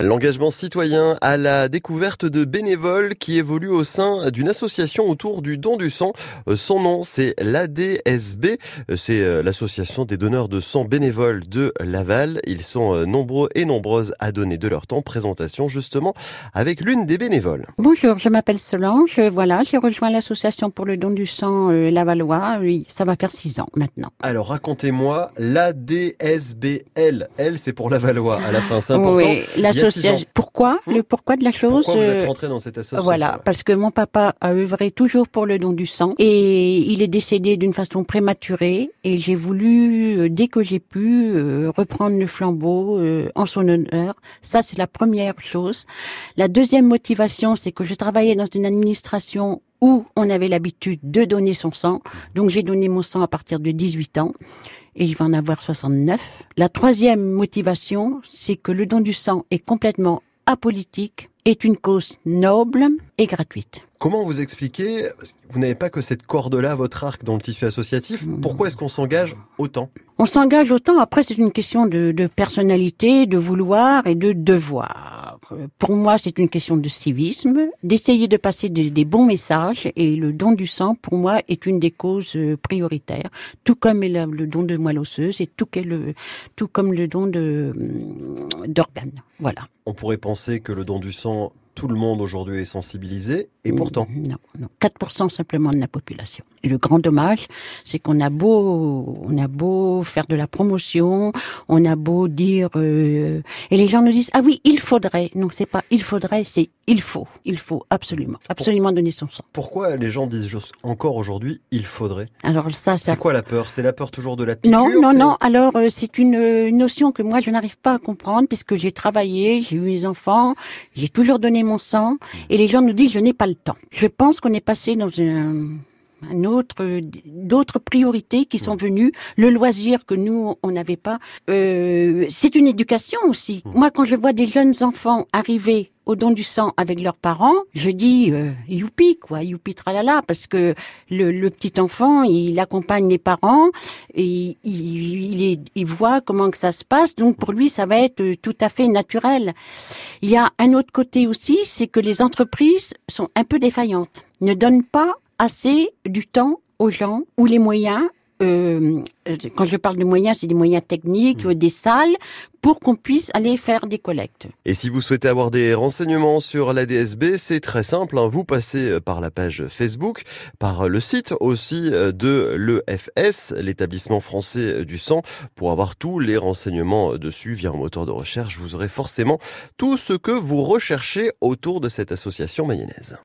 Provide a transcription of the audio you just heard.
L'engagement citoyen à la découverte de bénévoles qui évoluent au sein d'une association autour du don du sang. Euh, son nom, c'est l'ADSB. Euh, c'est euh, l'association des donneurs de sang bénévoles de Laval. Ils sont nombreux et nombreuses à donner de leur temps. Présentation justement avec l'une des bénévoles. Bonjour, je m'appelle Solange. Voilà, j'ai rejoint l'association pour le don du sang Lavallois. Oui, ça va faire six ans maintenant. Alors racontez-moi l'ADSBL. L, c'est pour Lavallois à la fin, c'est important. Oui, pourquoi Le pourquoi de la chose Pourquoi vous êtes euh, rentré dans cette association Voilà, parce que mon papa a œuvré toujours pour le don du sang et il est décédé d'une façon prématurée et j'ai voulu, euh, dès que j'ai pu, euh, reprendre le flambeau en son honneur. Ça, c'est la première chose. La deuxième motivation, c'est que je travaillais dans une administration où on avait l'habitude de donner son sang. Donc j'ai donné mon sang à partir de 18 ans et je vais en avoir 69. La troisième motivation, c'est que le don du sang est complètement apolitique, est une cause noble et gratuite. Comment vous expliquez, vous n'avez pas que cette corde-là, votre arc dans le tissu associatif, pourquoi est-ce qu'on s'engage autant? On s'engage autant, après c'est une question de, de personnalité, de vouloir et de devoir. Pour moi, c'est une question de civisme, d'essayer de passer des, bons messages et le don du sang, pour moi, est une des causes euh, prioritaires, tout comme le, don de moelle osseuse et tout, tout comme le don hum, d'organes. Voilà. On pourrait penser que le don du sang tout le monde aujourd'hui est sensibilisé, et pourtant. Non, non. 4% simplement de la population. Le grand dommage, c'est qu'on a beau, on a beau faire de la promotion, on a beau dire, euh, et les gens nous disent, ah oui, il faudrait. Non, c'est pas il faudrait, c'est il faut. Il faut absolument, absolument donner son sang. Pourquoi les gens disent encore aujourd'hui, il faudrait? Alors ça, ça... C'est quoi la peur? C'est la peur toujours de la piqûre? Non, non, non. Alors euh, c'est une, une notion que moi je n'arrive pas à comprendre puisque j'ai travaillé, j'ai eu mes enfants, j'ai toujours donné mon sang et les gens nous disent je n'ai pas le temps. Je pense qu'on est passé dans un, un autre, d'autres priorités qui sont venues, le loisir que nous on n'avait pas. Euh, c'est une éducation aussi. Moi, quand je vois des jeunes enfants arriver au don du sang avec leurs parents, je dis euh, youpi quoi, youpi tralala, parce que le, le, petit enfant, il accompagne les parents, et il, il, il, voit comment que ça se passe, donc pour lui ça va être tout à fait naturel. Il y a un autre côté aussi, c'est que les entreprises sont un peu défaillantes, ne donnent pas assez du temps aux gens ou les moyens euh, quand je parle de moyens, c'est des moyens techniques, mmh. des salles, pour qu'on puisse aller faire des collectes. Et si vous souhaitez avoir des renseignements sur la DSB, c'est très simple. Hein. Vous passez euh, par la page Facebook, par le site aussi euh, de l'EFS, l'établissement français du sang, pour avoir tous les renseignements dessus via un moteur de recherche. Vous aurez forcément tout ce que vous recherchez autour de cette association mayonnaise.